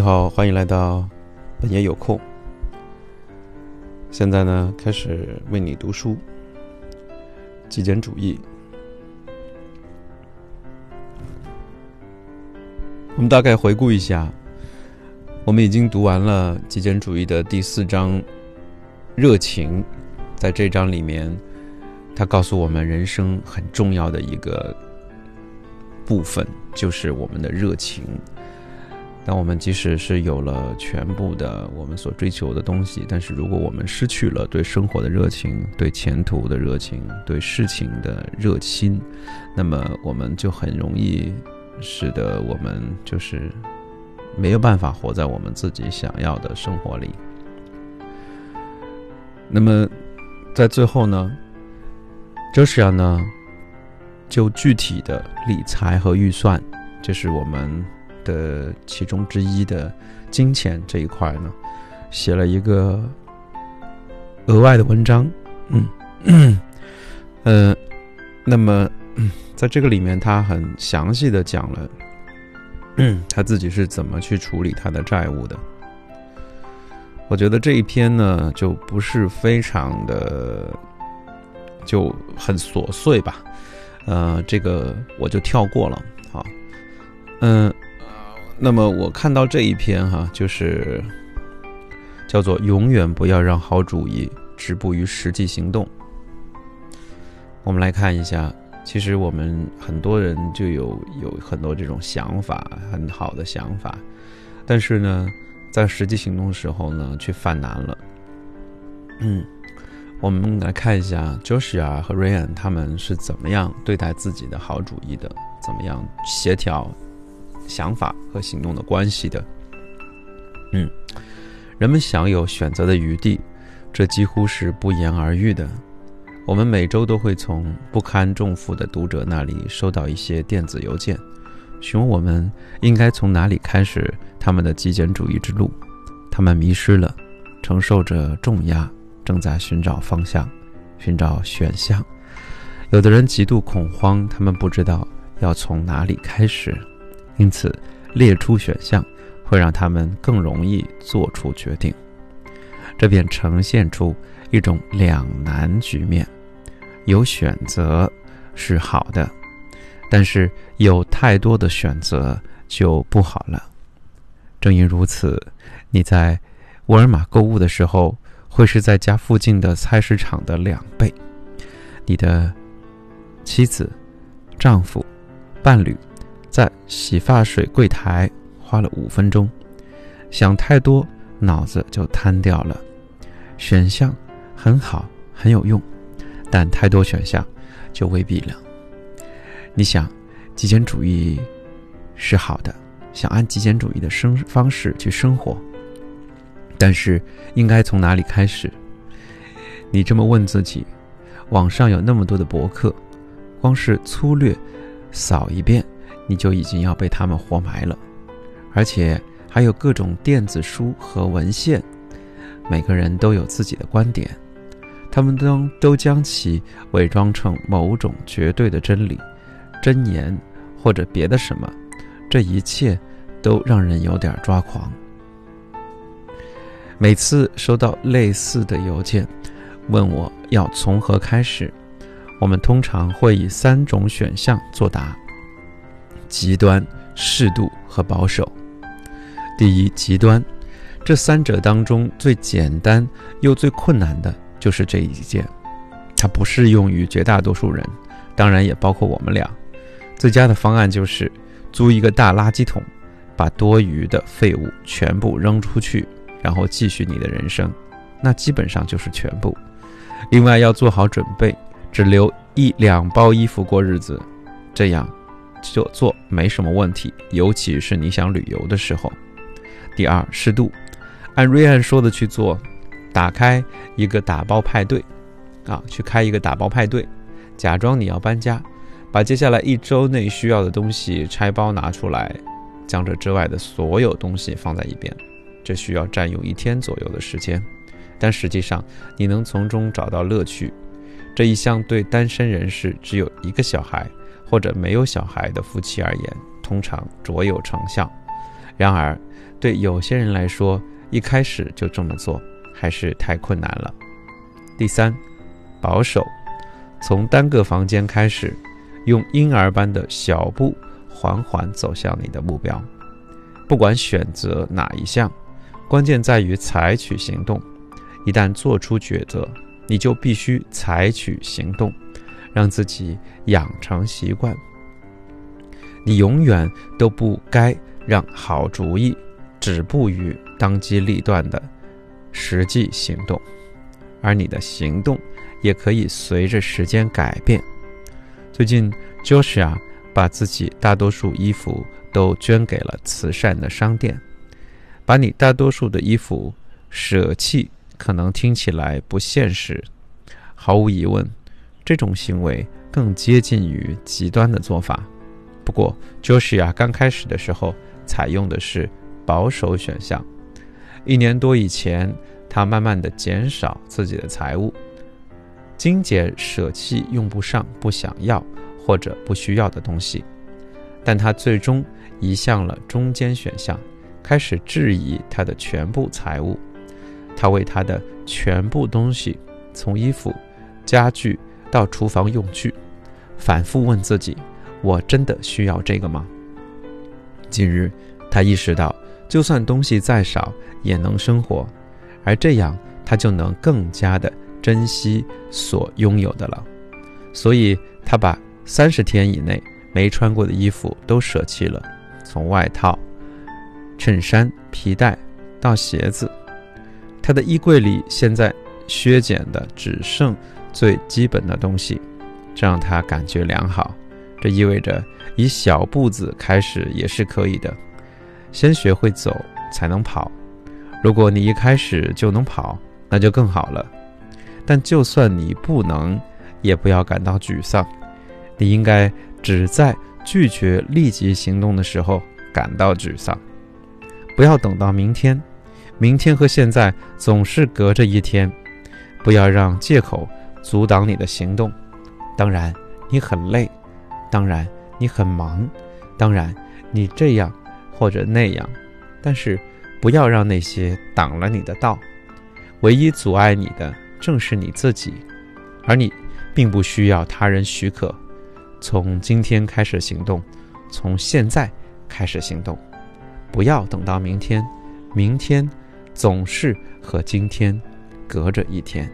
你好，欢迎来到本爷有空。现在呢，开始为你读书。极简主义，我们大概回顾一下，我们已经读完了极简主义的第四章“热情”。在这章里面，他告诉我们，人生很重要的一个部分就是我们的热情。但我们即使是有了全部的我们所追求的东西，但是如果我们失去了对生活的热情、对前途的热情、对事情的热心，那么我们就很容易使得我们就是没有办法活在我们自己想要的生活里。那么在最后呢，周世阳呢就具体的理财和预算，这是我们。的其中之一的金钱这一块呢，写了一个额外的文章，嗯，呃，那么在这个里面，他很详细的讲了，他自己是怎么去处理他的债务的。我觉得这一篇呢，就不是非常的就很琐碎吧，呃，这个我就跳过了，好，嗯。那么我看到这一篇哈，就是叫做“永远不要让好主意止步于实际行动”。我们来看一下，其实我们很多人就有有很多这种想法，很好的想法，但是呢，在实际行动的时候呢，却犯难了。嗯，我们来看一下 Joshua 和 Ryan 他们是怎么样对待自己的好主意的，怎么样协调。想法和行动的关系的，嗯，人们享有选择的余地，这几乎是不言而喻的。我们每周都会从不堪重负的读者那里收到一些电子邮件，询问我们应该从哪里开始他们的极简主义之路。他们迷失了，承受着重压，正在寻找方向，寻找选项。有的人极度恐慌，他们不知道要从哪里开始。因此，列出选项会让他们更容易做出决定，这便呈现出一种两难局面：有选择是好的，但是有太多的选择就不好了。正因如此，你在沃尔玛购物的时候，会是在家附近的菜市场的两倍。你的妻子、丈夫、伴侣。在洗发水柜台花了五分钟，想太多，脑子就瘫掉了。选项很好，很有用，但太多选项就未必了。你想，极简主义是好的，想按极简主义的生方式去生活，但是应该从哪里开始？你这么问自己，网上有那么多的博客，光是粗略扫一遍。你就已经要被他们活埋了，而且还有各种电子书和文献，每个人都有自己的观点，他们都都将其伪装成某种绝对的真理、真言或者别的什么，这一切都让人有点抓狂。每次收到类似的邮件，问我要从何开始，我们通常会以三种选项作答。极端、适度和保守。第一，极端，这三者当中最简单又最困难的就是这一件，它不适用于绝大多数人，当然也包括我们俩。最佳的方案就是租一个大垃圾桶，把多余的废物全部扔出去，然后继续你的人生，那基本上就是全部。另外要做好准备，只留一两包衣服过日子，这样。就做没什么问题，尤其是你想旅游的时候。第二，适度，按瑞安说的去做，打开一个打包派对，啊，去开一个打包派对，假装你要搬家，把接下来一周内需要的东西拆包拿出来，将这之外的所有东西放在一边，这需要占用一天左右的时间，但实际上你能从中找到乐趣。这一项对单身人士只有一个小孩。或者没有小孩的夫妻而言，通常卓有成效。然而，对有些人来说，一开始就这么做还是太困难了。第三，保守，从单个房间开始，用婴儿般的小步缓缓走向你的目标。不管选择哪一项，关键在于采取行动。一旦做出抉择，你就必须采取行动，让自己养成习惯。你永远都不该让好主意止步于当机立断的实际行动，而你的行动也可以随着时间改变。最近，Joshua 把自己大多数衣服都捐给了慈善的商店。把你大多数的衣服舍弃，可能听起来不现实。毫无疑问，这种行为更接近于极端的做法。不过，Joshua 刚开始的时候采用的是保守选项。一年多以前，他慢慢的减少自己的财物，精简舍弃用不上、不想要或者不需要的东西。但他最终移向了中间选项，开始质疑他的全部财物。他为他的全部东西，从衣服、家具到厨房用具，反复问自己。我真的需要这个吗？近日，他意识到，就算东西再少也能生活，而这样他就能更加的珍惜所拥有的了。所以，他把三十天以内没穿过的衣服都舍弃了，从外套、衬衫、皮带到鞋子。他的衣柜里现在削减的只剩最基本的东西，这让他感觉良好。这意味着以小步子开始也是可以的，先学会走才能跑。如果你一开始就能跑，那就更好了。但就算你不能，也不要感到沮丧。你应该只在拒绝立即行动的时候感到沮丧，不要等到明天。明天和现在总是隔着一天，不要让借口阻挡你的行动。当然，你很累。当然，你很忙；当然，你这样或者那样，但是不要让那些挡了你的道。唯一阻碍你的正是你自己，而你并不需要他人许可。从今天开始行动，从现在开始行动，不要等到明天。明天总是和今天隔着一天。